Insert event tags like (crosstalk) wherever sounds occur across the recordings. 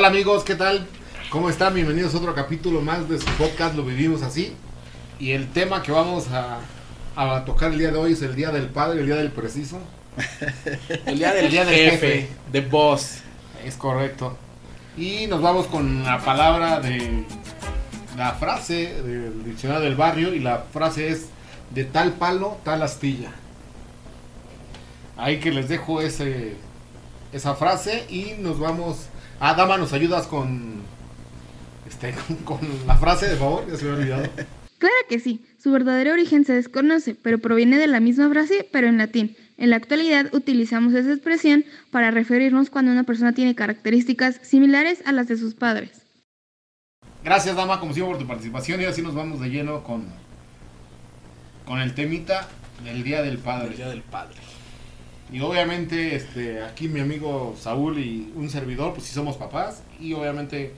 Hola amigos, ¿qué tal? ¿Cómo están? Bienvenidos a otro capítulo más de su podcast Lo Vivimos Así. Y el tema que vamos a, a tocar el día de hoy es el Día del Padre, el Día del Preciso. El día del, El día del jefe, jefe. de boss. Es correcto. Y nos vamos con la palabra de la frase del diccionario del barrio y la frase es de tal palo, tal astilla. Ahí que les dejo ese esa frase y nos vamos. Ah, Dama, nos ayudas con este (laughs) con la frase, de favor, ya se me ha olvidado. Claro que sí, su verdadero origen se desconoce, pero proviene de la misma frase, pero en latín. En la actualidad utilizamos esa expresión para referirnos cuando una persona tiene características similares a las de sus padres. Gracias, Dama, como siempre, por tu participación y así nos vamos de lleno con con el temita del Día del Padre. El día del padre. Y obviamente, este, aquí mi amigo Saúl y un servidor, pues sí somos papás. Y obviamente,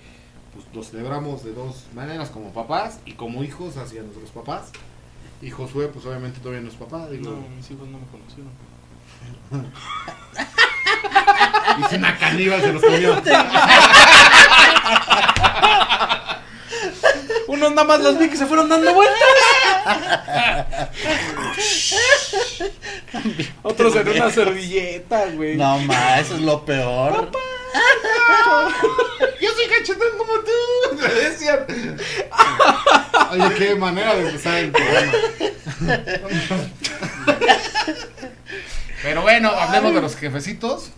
pues lo celebramos de dos maneras, como papás y como hijos hacia nuestros papás. Y Josué, pues obviamente todavía no es papá. Digo, No, mis hijos no me conocieron. (laughs) y una caníbal se los comió. (laughs) Unos nada más los vi que se fueron dando vueltas. Otros en una servilleta, güey. No, ma, eso es lo peor. Yo soy cachetón como tú. Me decían. Oye, qué manera de empezar el programa. Pero bueno, hablemos de los jefecitos.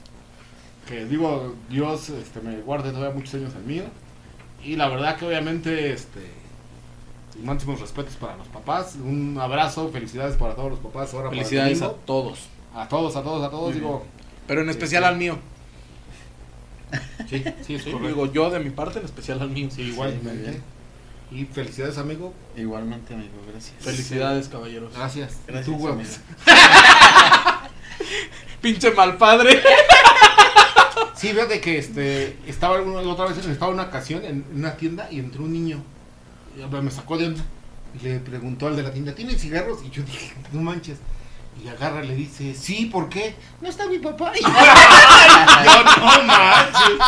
Que digo, Dios este, me guarde todavía muchos años al mío. Y la verdad que obviamente, este, máximos respetos para los papás. Un abrazo, felicidades para todos los papás. Ahora Felicidades a todos. a todos, a todos, a todos. Digo, Pero en especial al mío. sí, sí, es Sí, correcto. digo yo de mi parte, en especial al mío. Sí, Sí, muy igualmente. bien. y felicidades, amigo. Igualmente, amigo, gracias. Felicidades, caballeros. Gracias. ¿Y Gracias, tú, güey? (laughs) Pinche mal padre. Sí, fíjate que este, estaba una- la otra vez, estaba en una ocasión en una tienda y entró un niño. Me sacó de onda. Y le preguntó al de la tienda, ¿tiene cigarros? Y yo dije, no manches. Y agarra y le dice, sí, ¿por qué? No está mi papá. (laughs) Y yo, no manches.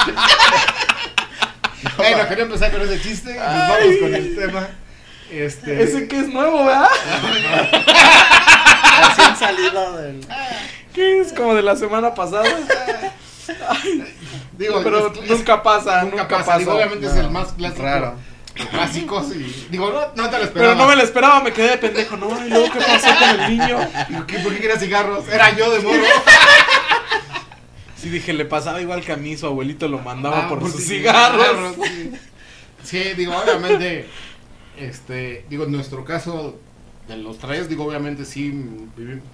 (laughs) bueno, quería empezar con ese chiste y nos vamos con el tema. Este, Ese que es nuevo, ¿verdad? (laughs) Recién salido del. Que es como de la semana pasada. digo, Pero es- nunca pasa, nunca, nunca, pasa. Digo, obviamente es el más clásico. raro. Los clásicos y digo, no, no te lo esperaba. Pero no me lo esperaba, me quedé de pendejo. No, y luego qué pasó con el niño. Digo, ¿qué, ¿Por qué quería cigarros? Era yo de morro. (laughs) Sí, dije, le pasaba igual que a mí, su abuelito lo mandaba Ah, por, sus sus cigarros. Sí. Sí, digo, obviamente, este, digo, en nuestro caso de los tres, digo, obviamente sí vivimos,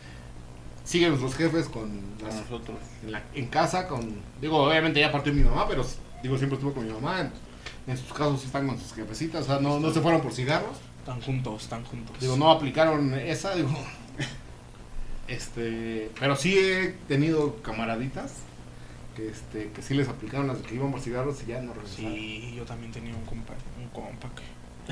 siguen nuestros jefes con las, nosotros. en, la- en casa, con, digo, obviamente ya partió mi mamá, pero digo, siempre estuvo con mi mamá, en, sus casos sí están con sus jefecitas, o sea, no, no se fueron por cigarros, Están juntos, están juntos. digo, no aplicaron esa, digo, (laughs) este, pero sí he tenido camaraditas que, este, que sí les aplicaron las que iban por cigarros y ya no regresaron. Sí, yo también tenía un compa, un compa que...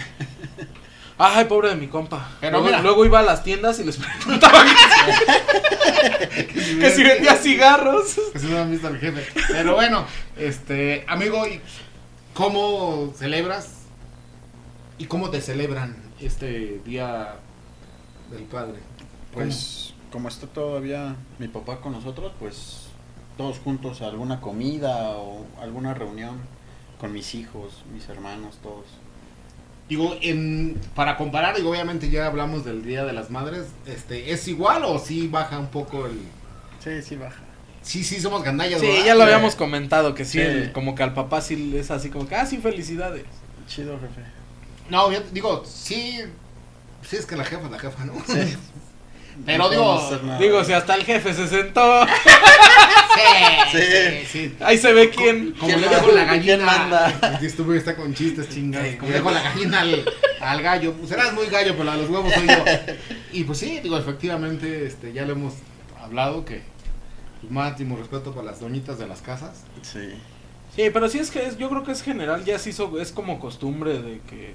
(laughs) Ay, pobre de mi compa. Pero luego, iba a las tiendas y les (laughs) preguntaba que, si- que si vendía cigarros. Que si no han visto a mi jefe. Pero bueno, este, amigo, ¿y ¿cómo celebras y cómo te celebran este día del padre? Pues, como está todavía mi papá con nosotros, pues todos juntos a alguna comida o alguna reunión con mis hijos, mis hermanos, todos. Digo, en, para comparar, digo, obviamente ya hablamos del Día de las Madres, este, ¿es igual o sí baja un poco el... Sí, sí, baja. Sí, sí, somos gandallas, Sí, ¿verdad? ya lo habíamos comentado, que sí, Sí. el- como que al papá sí es así como que, ah, sí, felicidades. Chido, jefe. No, yo digo, sí, sí es que la jefa es la jefa, ¿no? Sí. (laughs) Pero No digo. Digo, si hasta el jefe se sentó, Sí, (laughs) Sí. sí, sí. ahí se ve quién. Como ¿Quién le dejo la gallina. ¿Quién manda? Este güey está con chistes chingados. Como le dejo la gallina al, al gallo. Pues eras muy gallo, pero a los huevos soy yo. Y pues sí, digo, efectivamente, este, ya lo hemos hablado que máximo respeto para las doñitas de las casas. Sí. Sí, pero sí es que es, yo creo que es general, ya se hizo, es como costumbre de que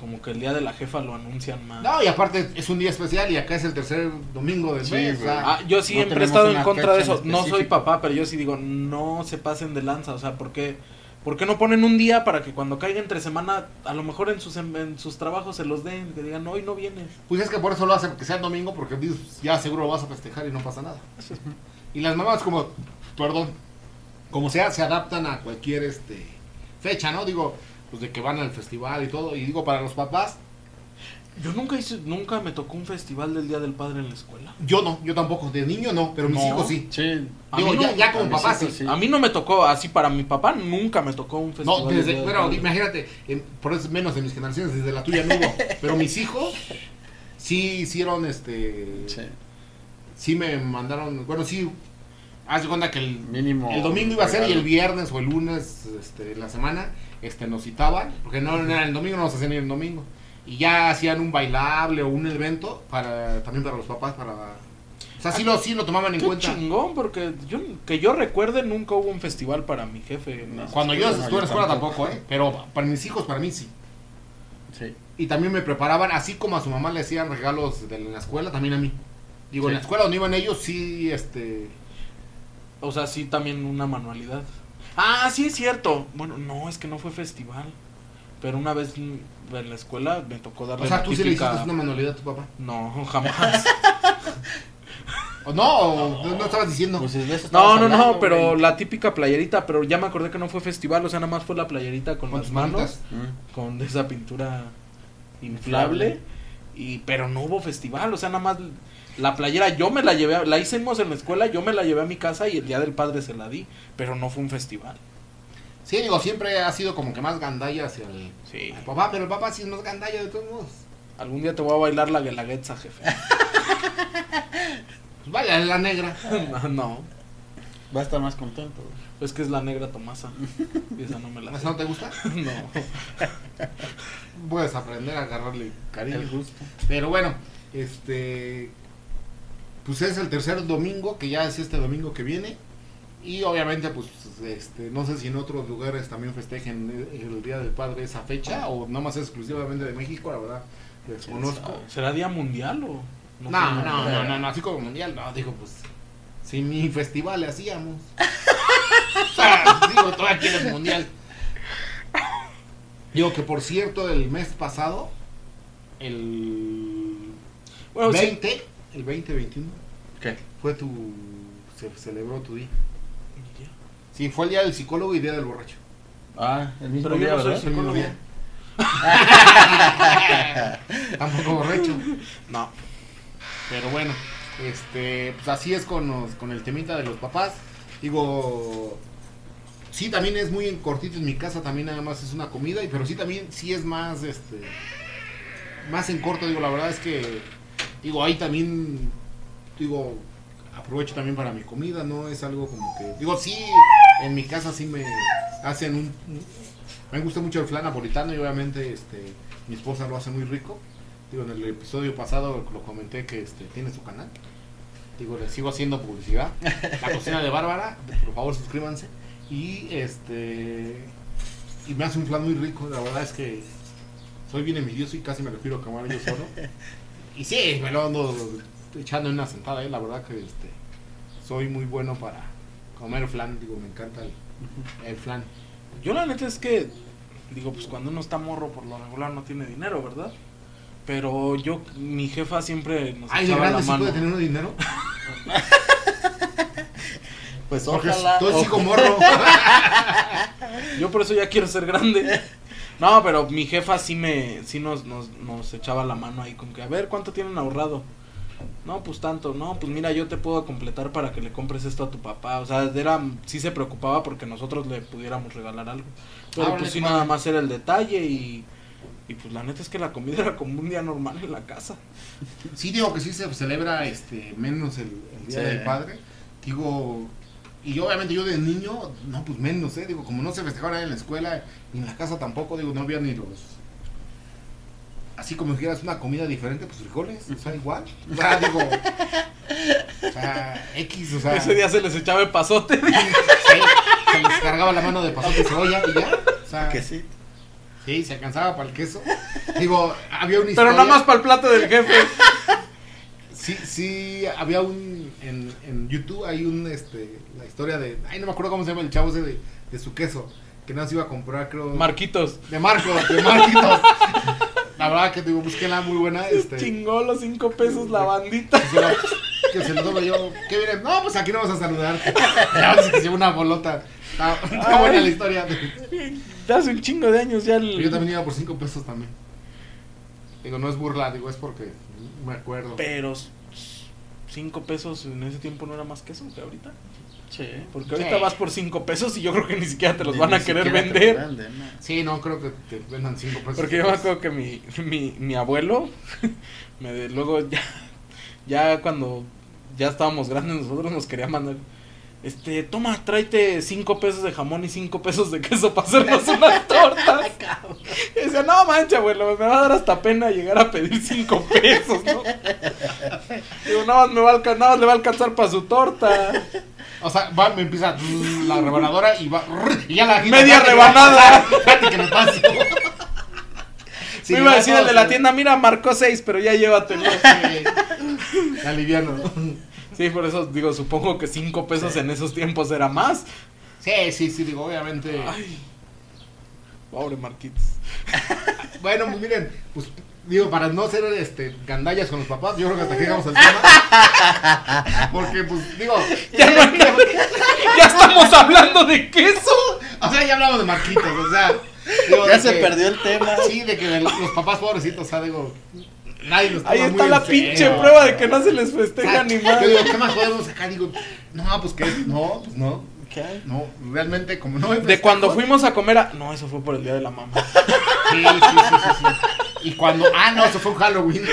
como que el día de la jefa lo anuncian más. No, y aparte es un día especial y acá es el tercer domingo del Sí, mes. o sea, Ah, yo No siempre he tenemos estado en contra de eso. en No soy papá, pero yo sí digo, no se pasen de lanza. O sea, ¿por qué, ¿Por qué no ponen un día para que cuando caiga entre semana, a lo mejor en sus, en sus trabajos se los den, que digan, hoy no vienes? Pues es que por eso lo hacen, que sea el domingo, porque ya seguro lo vas a festejar y no pasa nada. Y las mamás como, perdón, como sea, se adaptan a cualquier este fecha, ¿no? Digo, pues de que van al festival y todo. Y digo, para los papás, Yo nunca hice, nunca me tocó un festival del Día del Padre en la escuela. yo no, yo tampoco, de niño no, pero mis No. hijos sí. Sí. A Digo, mí ya, no, ya a como papá sí. sí. A mí no me tocó, así para mi papá nunca me tocó un festival. No, del desde, del Padre. imagínate, en- por eso menos de mis generaciones, desde la tuya no hubo. (laughs) Pero mis hijos sí hicieron este. Sí. Sí me mandaron. Bueno, sí. Haz de cuenta que el, Mínimo. el domingo iba a ser y el viernes o el lunes este, en la semana este, nos citaban. Porque no era el domingo, no nos hacían ni el domingo. Y ya hacían un bailable o un evento para también para los papás. para O sea, sí lo, sí lo tomaban en Qué cuenta. chingón, porque yo, que yo recuerde nunca hubo un festival para mi jefe. No. Cuando yo No, estuve en la escuela tampoco. tampoco, ¿eh? Pero para mis hijos, para mí sí. Sí. Y también me preparaban, así como a su mamá le hacían regalos de, la escuela, también a mí. Digo, en la escuela donde iban ellos, sí, este... O sea, sí, también una manualidad. Ah, sí es cierto. Bueno, no, es que no fue festival. Pero una vez en la escuela me tocó darle O sea, tú sí le hiciste una manualidad a tu papá. No, jamás. ¿O no? ¿O no, no estabas diciendo? Pues No, estabas no, no, hablando, pero güey. la típica playerita, pero ya me acordé que no fue festival, o sea, nada más fue la playerita con, ¿Con las tus manos? Mm. con esa pintura inflable, Inflable. y pero no hubo festival, o sea, nada más la playera yo me la llevé, a- la hicimos en la escuela, yo me la llevé a mi casa y el día del padre se la di, pero no fue un festival. Sí, digo, siempre ha sido como que más gandalla hacia el, Sí. el papá, pero el papá sí es más gandalla de todos modos. Algún día te voy a bailar la guelaguetza, jefe. (laughs) Pues vaya, la negra. (laughs) no, no, Va a estar más contento. es que es la negra Tomasa. Y esa no me la ¿Esa no te gusta? (laughs) No. Puedes aprender a agarrarle cariño. El gusto. Pero bueno, este. Pues es el tercer domingo, que ya es este domingo que viene. Y obviamente, pues, este, no sé si en otros lugares también festejen el, el Día del Padre esa fecha, o nada más exclusivamente de México, la verdad, desconozco. ¿Será día mundial o No, no, no, no, no, así como mundial, no, digo, pues, si mi festival le hacíamos. (laughs) o sea, digo, todavía quieres mundial. Digo que por cierto, el mes pasado, el Bueno, sí. 20, el 20, 21, ¿Qué? fue tu. Se celebró tu día. Sí, fue el día del psicólogo y el día del borracho. Ah, el mismo Pero yo día, no soy ¿verdad? El mismo día. (laughs) Tampoco borracho. No. Pero bueno, este, pues así es con, los- con el temita de los papás. Digo, sí, también es muy en cortito en mi casa, también nada más es una comida, y pero sí también, sí es más, este, más en corto, digo, la verdad es que, digo, ahí también, digo, aprovecho también para mi comida, no es algo como que, digo, sí, en mi casa sí me hacen un, me gusta mucho el flan napolitano y obviamente, este, mi esposa lo hace muy rico. Digo, en el episodio pasado lo comenté que este, tiene su canal. Digo, le sigo haciendo publicidad. La cocina de Bárbara, por favor suscríbanse. Y este y me hace un flan muy rico, la verdad es que soy bien envidioso y casi me refiero a comer yo solo. Y sí, me lo ando echando en una sentada, ¿eh? la verdad que este soy muy bueno para comer flan, digo, me encanta el, el flan. Yo la neta es que, digo, pues cuando uno está morro por lo regular no tiene dinero, ¿verdad? Pero yo, mi jefa siempre nos Ay, echaba la sí mano. puede tener uno dinero. (laughs) Pues Porque ojalá. todo chico morro. (laughs) Yo por eso ya quiero ser grande. No, pero mi jefa sí me, sí nos, nos, nos echaba la mano ahí con que, a ver, ¿cuánto tienen ahorrado? No, pues tanto, no, pues mira, yo te puedo completar para que le compres esto a tu papá. O sea, era, sí se preocupaba porque nosotros le pudiéramos regalar algo. Pero Ah, pues sí nada más era el detalle y, y pues la neta es que la comida era como un día normal en la casa. Sí, digo que sí se celebra este menos el, el Día Sí. del Padre. Digo, y obviamente yo de niño, no, pues menos, ¿eh? Digo, como no se festejaba en la escuela, ni en la casa tampoco, digo, no había ni los. Así como si dijeras una comida diferente, pues frijoles, o sea, igual. O sea, (laughs) digo. O sea, X, o sea. Ese día se les echaba el pasote. sí, se les cargaba la mano de pasote de cebolla y ya. O sea, Que sí. sí, se alcanzaba para el queso. Digo, había una Pero historia. nada más para el plato del jefe. Sí, sí, había un. En, en YouTube hay un. este La historia de. Ay, no me acuerdo cómo se llama el chavo ese de, de su queso. que nos iba a comprar, creo. Marquitos. de Marcos, de Marquitos. (laughs) La verdad que digo, búsquenla muy buena. Este, Chingó los cinco pesos la bandita. que se lo, que se lo yo. ¿Qué viene? No, pues aquí no vamos a saludar. (laughs) Ya ves que se lleva una bolota. Está, está buena la historia. Hace un chingo de años ya el... Yo también iba por 5 pesos también. Digo, no es burla, digo, es porque me acuerdo. Pero s- cinco pesos en ese tiempo no era más que eso que ahorita. Sí. Porque ahorita Sí. vas por cinco pesos y yo creo que ni siquiera te los Ni- van a querer vender. venden, ¿no? Sí, no, creo que te vendan 5 pesos. Porque yo me acuerdo que mi, mi, mi abuelo, (laughs) me de- luego ya, ya cuando ya estábamos grandes nosotros nos quería mandar, este, toma, tráete cinco pesos de jamón y cinco pesos de queso para hacernos unas tortas. (laughs) Y decía, no mancha, abuelo, me va a dar hasta pena llegar a pedir cinco pesos, ¿no? Digo, nada más me va a alcanzar, nada más le va a alcanzar para su torta. O sea, va, me empieza la rebanadora y va. Y ya la Media Espérate, rebanada. Espérate que me paso. Sí, me iba a decir el de la tienda, mira, marcó seis, pero ya llévatelo. sí, Aliviano. Sí, por eso digo, supongo que cinco pesos en esos tiempos era más. Sí, sí, sí, digo, obviamente. Ay, pobre Marquitos. (laughs) Bueno, pues miren, pues digo, para no ser este gandallas con los papás, yo creo que hasta aquí llegamos al tema. (laughs) Porque, pues, digo, Ya, no (laughs) estamos hablando de queso. o sea, ya hablamos de Marquitos, o sea. digo, Ya se que- perdió el tema. Sí, de que los papás pobrecitos, o sea, digo, nadie los Ahí está la serio. pinche prueba de que no se les festeja ni Yo más. digo, ¿qué más podemos sacar? Digo, no, pues que no, pues no, ¿Qué no, realmente como no hay De cuando fuimos a comer a. No, eso fue por el día de la mamá. (laughs) Sí, sí, sí, sí, sí. Y cuando, ah, no, eso fue un Halloween.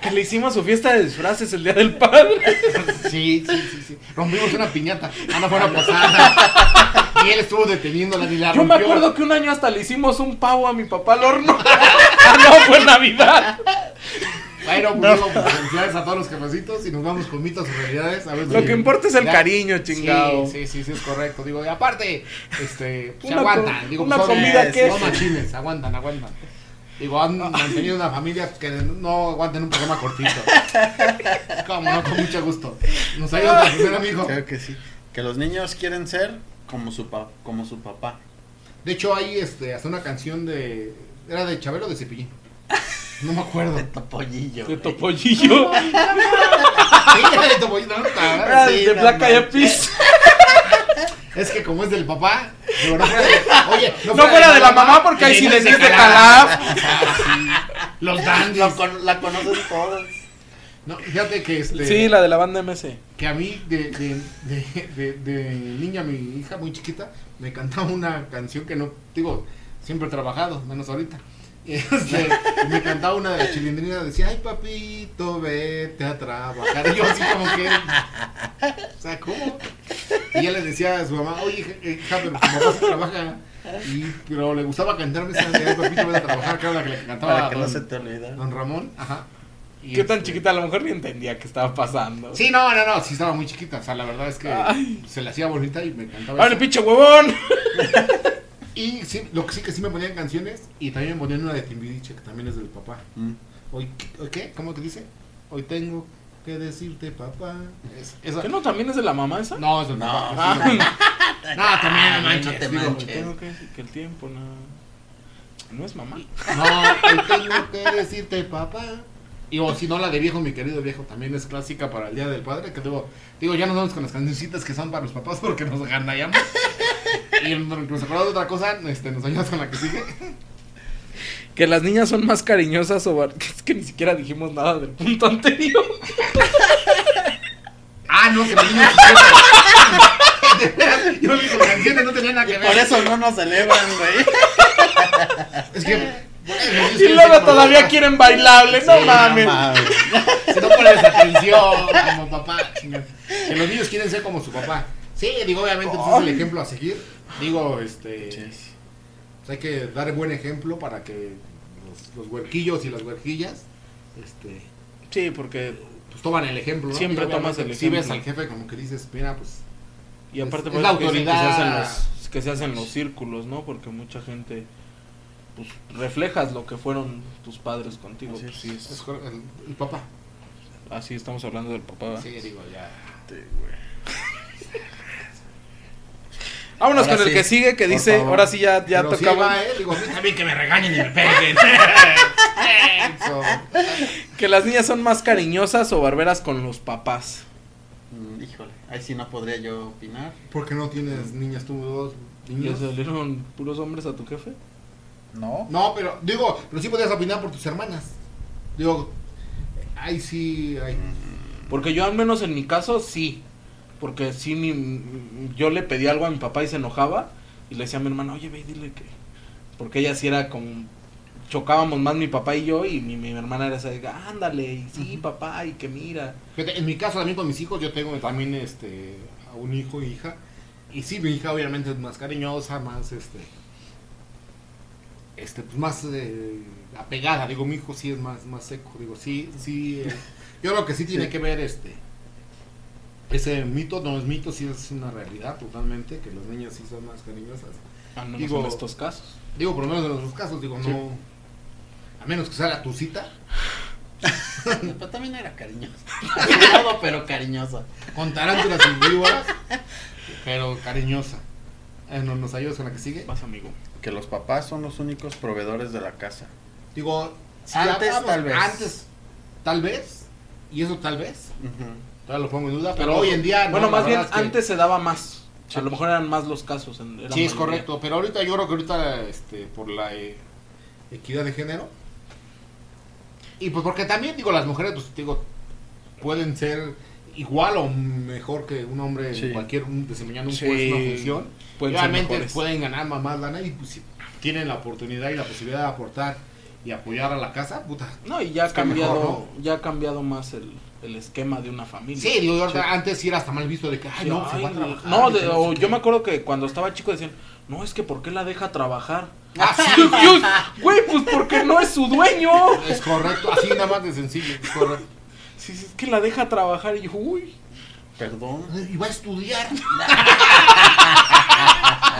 Que le hicimos su fiesta de disfraces el día del padre. Sí, sí, sí, sí. Rompimos una piñata. Ah, no fue una posada. Y él estuvo deteniéndola ni la Yo me acuerdo que un año hasta le hicimos un pavo a mi papá al horno. (laughs) Ah, no, fue Navidad. Bueno, pues digo, pues, felicidades a todos los jefecitos y nos vamos con mitos y realidades. A ver Lo que importa es el ya- cariño, chingado. Sí, sí, sí, sí, es correcto. Digo, y aparte, este, se Una aguantan. co- Digo, una pues, son- comida son que- machines, aguantan, aguantan. Digo, han mantenido una familia que no aguanten un programa cortito. Como no, con mucho gusto. Nos ayuda a primer amigo. Creo que sí. Que los niños quieren ser como su, pa como su papá. De hecho, hay este, hasta una canción de. ¿Era de Chabelo o de Cepillín? No me acuerdo. De topollillo. De topollillo. (laughs) De Topollillo, Black Eyed. Peas. Es que como es del papá, digo, no fuera de, oye, No fuera de la mamá porque ahí sí le les dice calaf. (laughs) Los dandies. Lo con- la conocen todos. No, fíjate que este. Sí, la de la banda MS. Que a mí, de, de, de, de, de niña, mi hija muy chiquita, me cantaba una canción que no, digo, siempre he trabajado, menos ahorita. (laughs) Y este, me cantaba una de chilindrina, decía, ay papito, vete a trabajar. Y yo así como que, o sea, ¿cómo? Y ella le decía a su mamá, oye, hija, hija, pero tu papá sí trabaja. Y, pero le gustaba cantarme esa de, ay papito, vete a trabajar, que era la que le cantaba Para que no don, se te olvide. don Ramón. Ajá. Y ¿Qué tan este, chiquita? A lo mejor ni entendía qué estaba pasando. Sí, no, no, no, sí estaba muy chiquita. O sea, la verdad es que Ay. se le hacía bonita y me encantaba. ¡Vale, eso. pinche huevón! (laughs) Y sí, lo que sí que sí me ponían canciones y también me ponían una de Timbiriche, que también es del papá. Mm. Hoy, ¿hoy ¿qué? ¿Cómo que dice? Hoy tengo que decirte papá. Es- esa- ¿Qué no también es de la mamá esa? No, es del No. papá. Ah, sí, (laughs) no. No, también no no manches. te digo, manches. tengo que decir que el tiempo no. No es mamá. No, hoy tengo que decirte papá. Y o si no, la de viejo, mi querido viejo, también es clásica para el Día del Padre. Que digo, digo ya nos vamos con las cancioncitas que son para los papás porque nos gandallamos. Y nos acordamos de otra cosa, este, nos ayudas con la que sigue. Que las niñas son más cariñosas o. bar- (laughs) Es que ni siquiera dijimos nada del punto anterior. (laughs) Ah, no, que. De veras, Yo con canciones, no tenía nada que ver. Por eso no nos celebran, güey. Es que. bueno, Y luego todavía papá. quieren bailable, no mames. mames. Si no pones atención como papá. Que los niños quieren ser como su papá. Sí, digo, obviamente, pues, es el ejemplo a seguir. Digo, este. Sí. pues, hay que dar buen ejemplo para que los, los huerquillos y las huerquillas. Este. Sí, porque. Pues toman el ejemplo, ¿no? Siempre tomas el Si ves ejemplo. al jefe como que dices, mira, pues. Y aparte, Es- por es la autoridad. Que se, hacen los, que se hacen los círculos, ¿no? Porque mucha gente. Pues reflejas lo que fueron tus padres contigo. Así pues, sí, es- Es cor- el, el papá. así estamos hablando del papá. ¿verdad? Sí, digo, ya. (laughs) Vámonos Ahora con el sí, que sigue, que por dice, favor. ahora sí ya, ya Pero sí tocaba. va, ¿eh? Digo, a mí que me regañen y me peguen. (laughs) Que las niñas son más cariñosas o barberas con los papás. Mm, híjole, ahí sí no podría yo opinar. ¿Por qué no tienes niñas tú dos ¿Y niños? salieron puros hombres a tu jefe? No. No, pero digo, pero sí podías opinar por tus hermanas. Digo, ahí sí, hay. Porque yo al menos en mi caso sí. Porque sí, mi, yo le pedí algo a mi papá y se enojaba. Y le decía a mi hermana, oye, ve y dile que... Porque ella sí era como... Chocábamos más mi papá y yo y mi, mi hermana era esa de, ándale, y sí, papá, y que mira. Fíjate, en mi caso también con mis hijos, yo tengo también este a un hijo y hija. Y sí, mi hija obviamente es más cariñosa, más este. Este, pues más eh, apegada. Digo, mi hijo sí es más, más seco. Digo, sí, sí. eh, yo creo que sí tiene Sí. que ver este. Ese mito, no es mito, sí es una realidad totalmente, que las niñas sí son más cariñosas. Al menos Digo- en estos casos. Digo, por lo menos en nuestros casos, digo, Sí. no. A menos que sea la tu cita, (laughs) Pero también era cariñosa. (laughs) Todo, pero cariñosa. con tarántulas y víboras, pero cariñosa. Eh, ¿no- ¿Nos ayudas con la que sigue? Vas, amigo. Que los papás son los únicos proveedores de la casa. Digo, si Antes, hablamos- tal vez. Antes, tal vez. Y eso tal vez. Ujú. Todavía lo pongo en duda. Pero, hoy en día. no, Bueno, más bien que- antes se daba más. A lo mejor eran más los casos. en- Sí, es mayoría. correcto. Pero ahorita yo creo que ahorita, este, por la eh, equidad de género. Y pues porque también, digo, las mujeres, pues digo, pueden ser igual o mejor que un hombre Sí. en cualquier un- desempeñando un Sí. puesto, una función. Pueden Obviamente pueden ganar más lana y pues, si tienen la oportunidad y la posibilidad de aportar y apoyar a la casa, puta. No, y ya ha cambiado, mejor, ya ha cambiado más el, el esquema de una familia. Sí, digo, Sí. antes sí era hasta mal visto de que, ay, no, se va a trabajar. no, de- o yo qué. me acuerdo que cuando estaba chico decían, no, es que ¿por qué la deja trabajar? Ah, (laughs) sí, Dios, Güey, pues porque no es su dueño. es correcto, así nada más de sencillo, es correcto. Sí, sí, es que la deja trabajar y yo, uy. Perdón. Y va a estudiar. (laughs)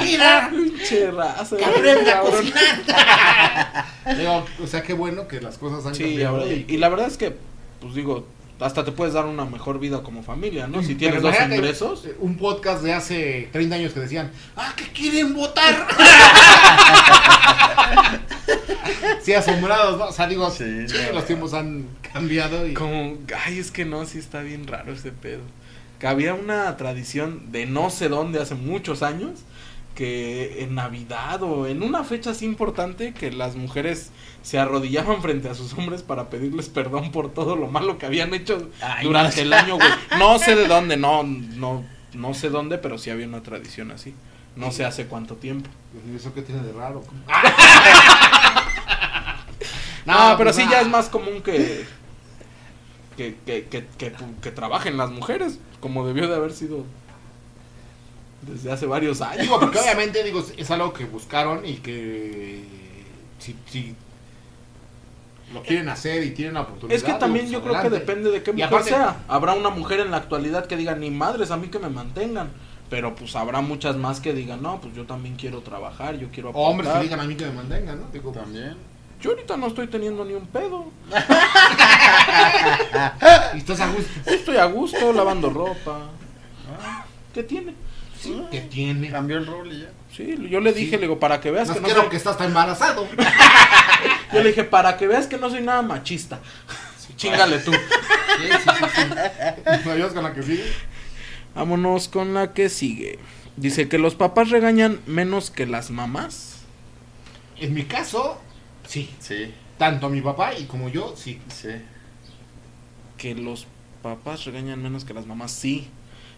Mira, Pinche raza. que aprende a cocinar. (laughs) Digo, o sea, qué bueno que las cosas han Sí, cambiado. y la verdad es que, pues digo, hasta te puedes dar una mejor vida como familia, ¿no? Si tienes dos ingresos. eh, Un podcast de hace 30 años que decían, ah, que quieren votar. (laughs) sí, asombrados, ¿no? O sea, digo, Sí, sí, no. los tiempos han cambiado y... Como, ay, es que no, sí está bien raro ese pedo. Que había una tradición de no sé dónde hace muchos años que en Navidad o en una fecha así importante que las mujeres se arrodillaban (laughs) frente a sus hombres para pedirles perdón por todo lo malo que habían hecho Ay, durante no. el año, güey. (laughs) No sé de dónde, no, no, no sé dónde, pero sí había una tradición así. No sé hace cuánto tiempo. ¿Y ¿Eso qué tiene de raro? (laughs) No, pero pues, sí ya es más común que que, que, que, que, que trabajen las mujeres, como debió de haber sido desde hace varios años. Digo, porque obviamente digo, es algo que buscaron y que si, si lo quieren hacer y tienen la oportunidad. Es que también digo, yo pues, creo que depende de qué Y mujer aparte- sea. Habrá una mujer en la actualidad que diga, ni madres, a mí que me mantengan. Pero pues habrá muchas más que digan, no, pues yo también quiero trabajar, yo quiero O hombres que aportar". digan a mí que me mantengan, ¿no? Digo, También. Yo ahorita no estoy teniendo ni un pedo. (laughs) y estás a gusto. Yo estoy a gusto lavando ropa. ¿Qué tiene? Sí, que tiene. Cambió el rol y ya. Sí, yo le dije, Sí. le digo, para que veas No que no quiero soy- que estás tan embarazado. (laughs) Yo le dije, para que veas que no soy nada machista. (laughs) Chingale tú. Sí, sí, sí, sí. (laughs) ¿Me ayudas con la que sigue? Vámonos con la que sigue. Dice que los papás regañan menos que las mamás. En mi caso, sí. Sí, Tanto mi papá y como yo, sí. sí. Que los papás regañan menos que las mamás, sí.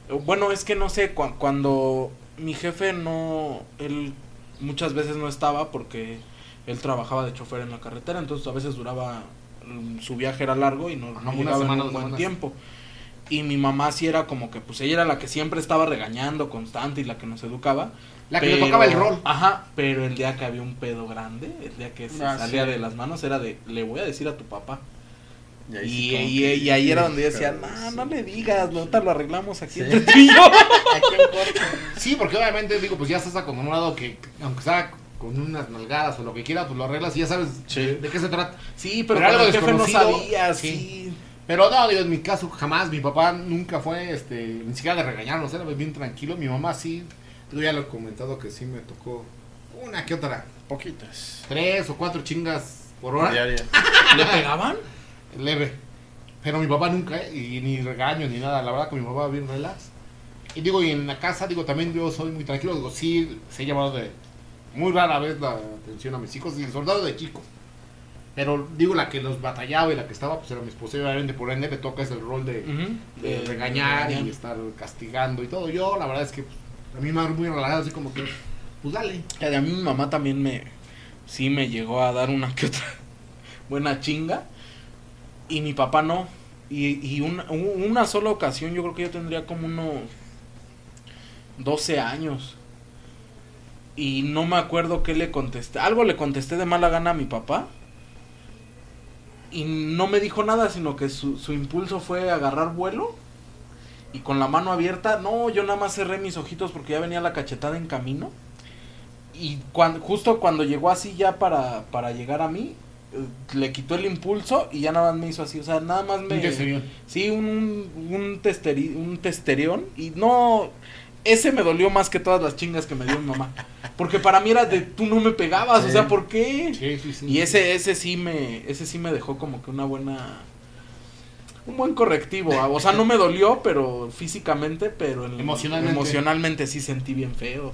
Eh, Bueno, es que no sé, cu- cuando mi jefe no, él muchas veces no estaba porque él trabajaba de chofer en la carretera, entonces a veces duraba, mm, su viaje era largo y no, no llegaba en un buen semanas. tiempo. Y mi mamá sí era como que, pues ella era la que siempre estaba regañando constante y la que nos educaba. La que le tocaba el rol. Ajá, pero el día que había un pedo grande, el día que se Ah, salía sí. de las manos, era de, le voy a decir a tu papá. Y ahí, sí y, como y- que- y ahí era donde yo decía, (laughs) no, no le digas, no te lo arreglamos aquí Sí. entre tú y yo. (laughs) Sí, porque obviamente, digo, pues ya estás acostumbrado que, aunque sea con unas nalgadas o lo que quieras, pues lo arreglas y ya sabes Sí. de qué se trata. Sí, pero, Pero algo el jefe no desconocido, sabía, sí. sí. Pero no, digo, en mi caso jamás, mi papá nunca fue, este, ni siquiera de regañarnos, era bien tranquilo, mi mamá sí, Yo ya lo he comentado que sí me tocó una que otra. Poquitas. Tres o cuatro chingas por hora. Diarias. (laughs) ¿Le pegaban? Leve. Pero mi papá nunca, ¿eh? y ni regaño ni nada. La verdad que mi papá bien relax. Y digo, y en la casa, digo, también yo soy muy tranquilo. Digo, sí, se he llevado de muy rara vez la atención a mis hijos. Y el soldado de chico. Pero digo, la que los batallaba y la que estaba, pues era mi esposa. Y obviamente por ende le toca ese rol de, Ujú. de De regañar y regañar. estar castigando y todo. Yo, la verdad es que pues, a mí me ha muy relajado, así como que, pues dale. Y a mí mi mamá también me sí me llegó a dar una que otra (laughs) buena chinga y mi papá no. Y, y una, una sola ocasión yo creo que yo tendría como unos 12 años. Y no me acuerdo qué le contesté. Algo le contesté de mala gana a mi papá. Y no me dijo nada sino que su, su impulso fue agarrar vuelo y con la mano abierta. No yo nada más cerré mis ojitos porque ya venía la cachetada en camino. Y cuan- justo cuando llegó así ya para, para llegar a mí, le quitó el impulso y ya nada más me hizo así, o sea, nada más me... Un testerión. Sí, un, un, testeri- un testerión y no... Ese me dolió más que todas las chingas que me dio mi mamá. Porque para mí era de, tú no me pegabas, o sea, ¿por qué? Sí, sí, sí. Y ese, ese sí me, ese sí me dejó como que una buena, un buen correctivo. ah, O sea, no me dolió, pero físicamente, pero en- Emocionalmente. emocionalmente sí sentí bien feo.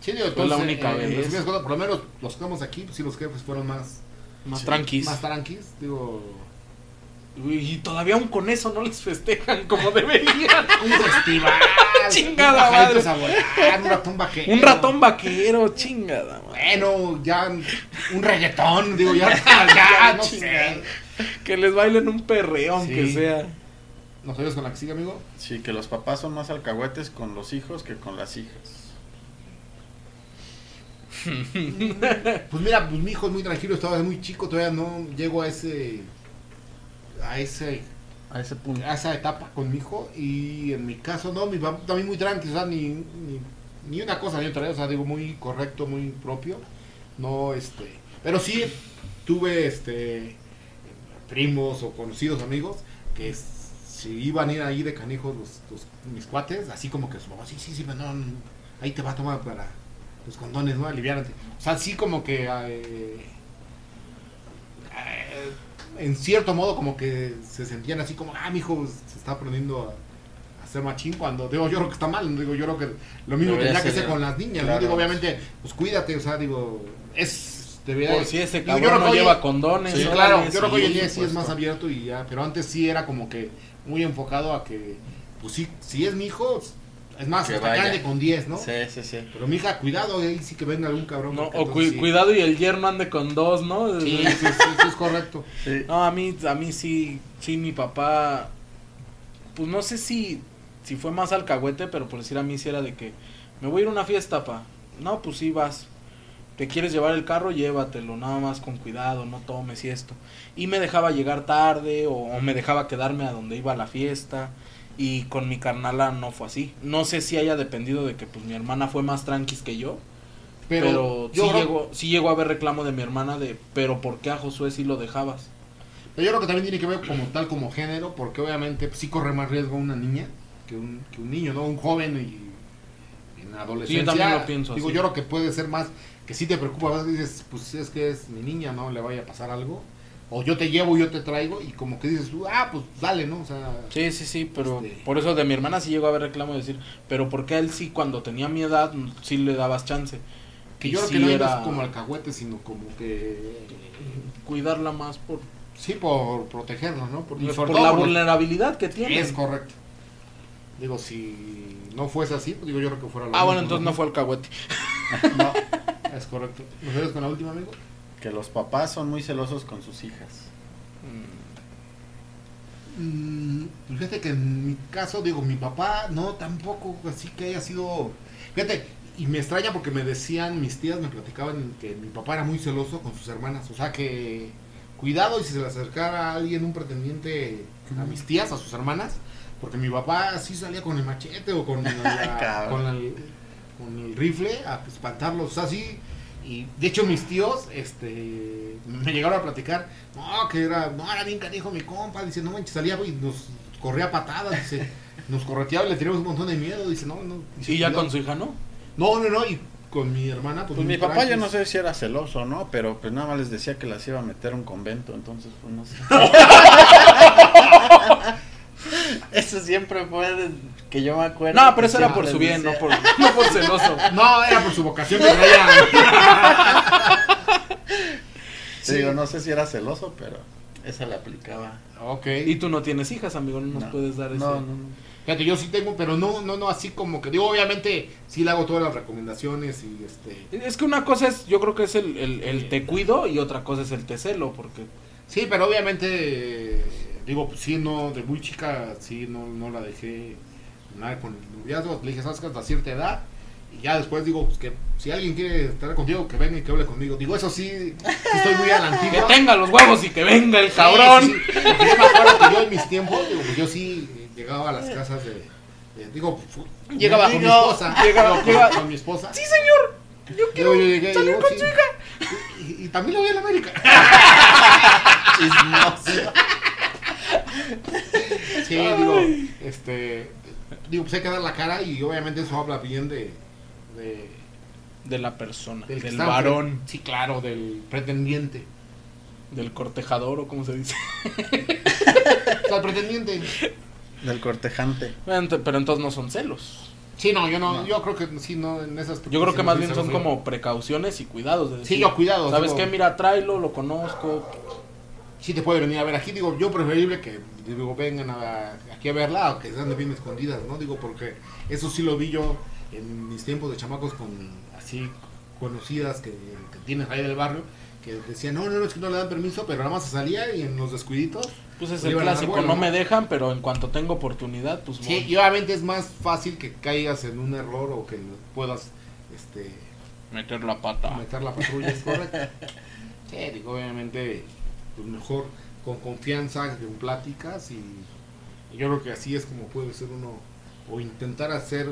Sí, digo, Fue la entonces, única eh, vez. por lo menos los que estamos aquí, pues sí, los jefes fueron más, Más Sí, tranquis. más tranquis. Digo, Y todavía aún con eso no les festejan como deberían. (laughs) un festival. (laughs) Chingada un madre. a volar, un ratón vaquero. Un ratón vaquero, chingada. madre. Bueno, ya un reggaetón, digo, ya, (laughs) ya, no chingada. sé. Que les bailen un perreo, aunque Sí. sea. ¿Nos oyes con la que sigue, amigo? Sí, que los papás son más alcahuetes con los hijos que con las hijas. (laughs) Pues mira, pues mi hijo es muy tranquilo, estaba muy chico, todavía no llego a ese a ese A ese punto. a esa etapa con mi hijo y en mi caso no, mi papá también muy tranquilo, o sea, ni, ni, ni una cosa ni otra, o sea, digo muy correcto, muy propio. No este, pero sí tuve este primos o conocidos amigos que si iban a ir ahí de canijos los, los- mis cuates, así como que su mamá, sí, sí, sí, no, ahí te va a tomar para los condones, ¿no? Aliviárate. O sea, sí como que eh, eh, en cierto modo como que se sentían así como, ah, mi hijo se está aprendiendo a, a ser machín cuando, digo, yo creo que está mal, digo, yo creo que lo mismo tendría que ser, con las niñas, ¿no? claro. Digo, obviamente, pues cuídate, o sea, digo, es, debería... Por si ese digo, yo cabrón no hoy- lleva condones. Sí, claro, yo creo que hoy en sí, día sí es pues, más abierto y ya, pero antes sí era como que muy enfocado a que, pues sí, si es mi hijo, es más, Que hasta vaya. calle con 10, ¿no? Sí, sí, sí. Pero mi hija, cuidado, ahí sí que venga algún cabrón. No, o entonces cu- sí. cuidado y el yerno ande con dos, ¿no? Sí, sí, sí, sí, es correcto. Sí. No, a mí, a mí sí, sí, mi papá, pues no sé si, si fue más alcahuete, pero por decir a mí sí era de que, me voy a ir a una fiesta, pa. No, pues sí vas. ¿Te quieres llevar el carro? Llévatelo, nada más con cuidado, no tomes y esto. Y me dejaba llegar tarde o, o me dejaba quedarme a donde iba a la fiesta. Y con mi carnala no fue así. No sé si haya dependido de que pues mi hermana fue más tranquis que yo. Pero, Pero, yo, sí, creo, llegó, sí llegó a haber reclamo de mi hermana de, pero ¿por qué a Josué sí lo dejabas? pero yo creo que también tiene que ver como tal, como género, porque obviamente pues, sí corre más riesgo una niña que un, que un niño, ¿no? Un joven y en adolescencia. también lo pienso Digo, así. yo creo que puede ser más, que sí te preocupa, a veces dices, pues es que es mi niña, ¿no? Le vaya a pasar algo. O yo te llevo, yo te traigo, y como que dices tú, ah, pues dale, ¿no? O sea, Sí, sí, sí, pero Este- por eso de mi hermana sí llegó a haber reclamo de decir, pero ¿por qué a él sí cuando tenía mi edad sí le dabas chance? que Y yo creo sí que no era es como alcahuete, sino como que. cuidarla más por, Sí, por protegerla, ¿no? Por, y por sobre la por- vulnerabilidad que tiene. Es correcto. Digo, si no fuese así, pues digo, yo creo que fuera lo Ah, bueno, entonces no fue alcahuete. (laughs) No, (laughs) es correcto. ¿Nos con la última, amigo? Que los papás son muy celosos con sus hijas. Mm, pues fíjate que en mi caso, digo, mi papá, no, tampoco, así que haya sido. Fíjate, y me extraña porque me decían, mis tías me platicaban que mi papá era muy celoso con sus hermanas. O sea que, cuidado y si se le acercara a alguien, un pretendiente, a mis tías, a sus hermanas, porque mi papá sí salía con el machete o con, (laughs) la- Cabrón. con, el, con el rifle a espantarlos. O sea, sí. Y de hecho mis tíos, este, me llegaron a platicar, no, que era, no, era bien canijo mi compa, dice, no manches, salía y nos corría patadas, dice, (laughs) nos correteaba y le teníamos un montón de miedo, dice, no, no. dice, Y ya "Cuidado". con su hija, ¿no? No, no, no, y con mi hermana, pues, Pues mi papá yo no sé si era celoso o no, pero pues nada más les decía que las iba a meter a un convento, entonces pues no sé. (laughs) eso siempre fue de- que yo me acuerdo. No, pero eso era por su bien, no por, no por celoso. (laughs) No, era por su vocación que. (laughs) Sí, digo, no sé si era celoso, pero esa le aplicaba. ok. Y tú no tienes hijas, amigo, no nos No. puedes dar ese. No, no, no. Fíjate, yo sí tengo, pero no, no, no, así como que digo, obviamente, sí le hago todas las recomendaciones y este. Es que una cosa es, yo creo que es el, el, el te cuido y otra cosa es el te celo, porque Sí, pero obviamente, eh, digo, pues sí, no, de muy chica, sí, no, no la dejé nada con el noviazgo. Le dije, sabes que hasta cierta edad. Y ya después digo, pues que si alguien quiere estar contigo, que venga y que hable conmigo. Digo, eso sí, sí estoy muy a la que antigua. tenga los huevos y que venga el cabrón. sí, yo me acuerdo que yo en mis tiempos, digo, pues yo sí llegaba a las casas de. de- digo, fu- Llegaba- con mi esposa. llegaba- con, llegaba- con mi esposa. Sí, señor. Yo quiero yo llegué salir digo, con sí. su hija. Y, y también lo vi en América. (laughs) Sí, digo, este, digo, pues hay que dar la cara y obviamente eso habla bien de, de De la persona, del, varón. Sí, claro, del pretendiente. del cortejador o como se dice. (laughs) O sea, el pretendiente. Del cortejante. Pero entonces no son celos. Sí, no, yo no, No. yo creo que sí, no, en esas Yo creo que más bien son como precauciones y cuidados. De Sí, decir, yo cuidado. ¿Sabes digo, qué? Mira, tráelo, lo conozco. Sí te puede venir a ver aquí, digo, yo preferible que digo, vengan a, aquí a verla o que sean bien escondidas, ¿no? Digo, porque eso sí lo vi yo en mis tiempos de chamacos con así conocidas que, que tienes ahí del barrio, que decían, no, no, no, es que no le dan permiso, pero nada más se salía y en los descuiditos. Pues es el clásico, vuelo, no ¿no? me dejan, pero en cuanto tengo oportunidad, pues Sí, voy. y obviamente es más fácil que caigas en un error o que puedas este, meter la pata. meter la patrulla, es correcto. (laughs) Sí, digo, obviamente, pues mejor con confianza, con pláticas y, yo creo que así es como puede ser uno, o intentar hacer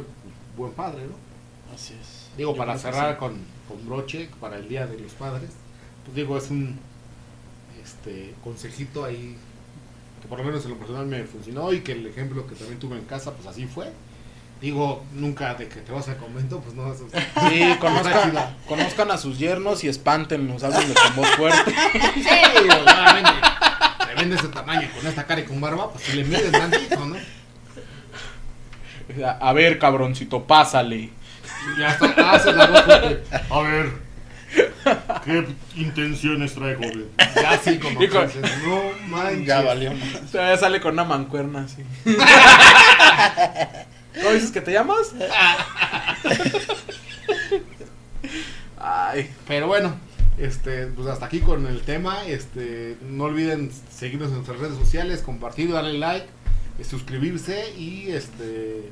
buen padre, ¿no? Así es. Digo, Yo para cerrar sí. con, con broche, para el Día de los Padres, pues digo, es un este consejito ahí que por lo menos en lo personal me funcionó y que el ejemplo que también tuve en casa, pues así fue. Digo, nunca de que te vas al convento, pues no, eso- Sí, (laughs) Está conozcan, conozcan a sus yernos y espántenlos, háblenle con voz fuerte. (laughs) Sí, digo, obviamente, te vende ese tamaño con esta cara y con barba, pues si le miden tantito, ¿no? A ver, cabroncito, pásale. Y ya está, haces la voz fuerte. A ver, ¿qué intenciones trae, joven? Ya así como con- que dices, no manches. Ya valió más. Todavía sale con una mancuerna así. (laughs) ¿Cómo dices que te llamas? Ay, Pero bueno, este, pues hasta aquí con el tema. Este, no olviden seguirnos en nuestras redes sociales, compartir, darle like, eh, suscribirse y este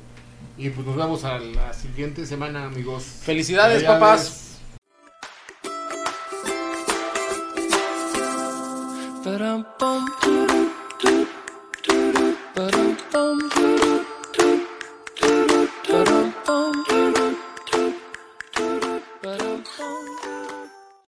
y pues nos vemos a la siguiente semana, amigos. felicidades, Felicidades. papás. Ba-dum-bum,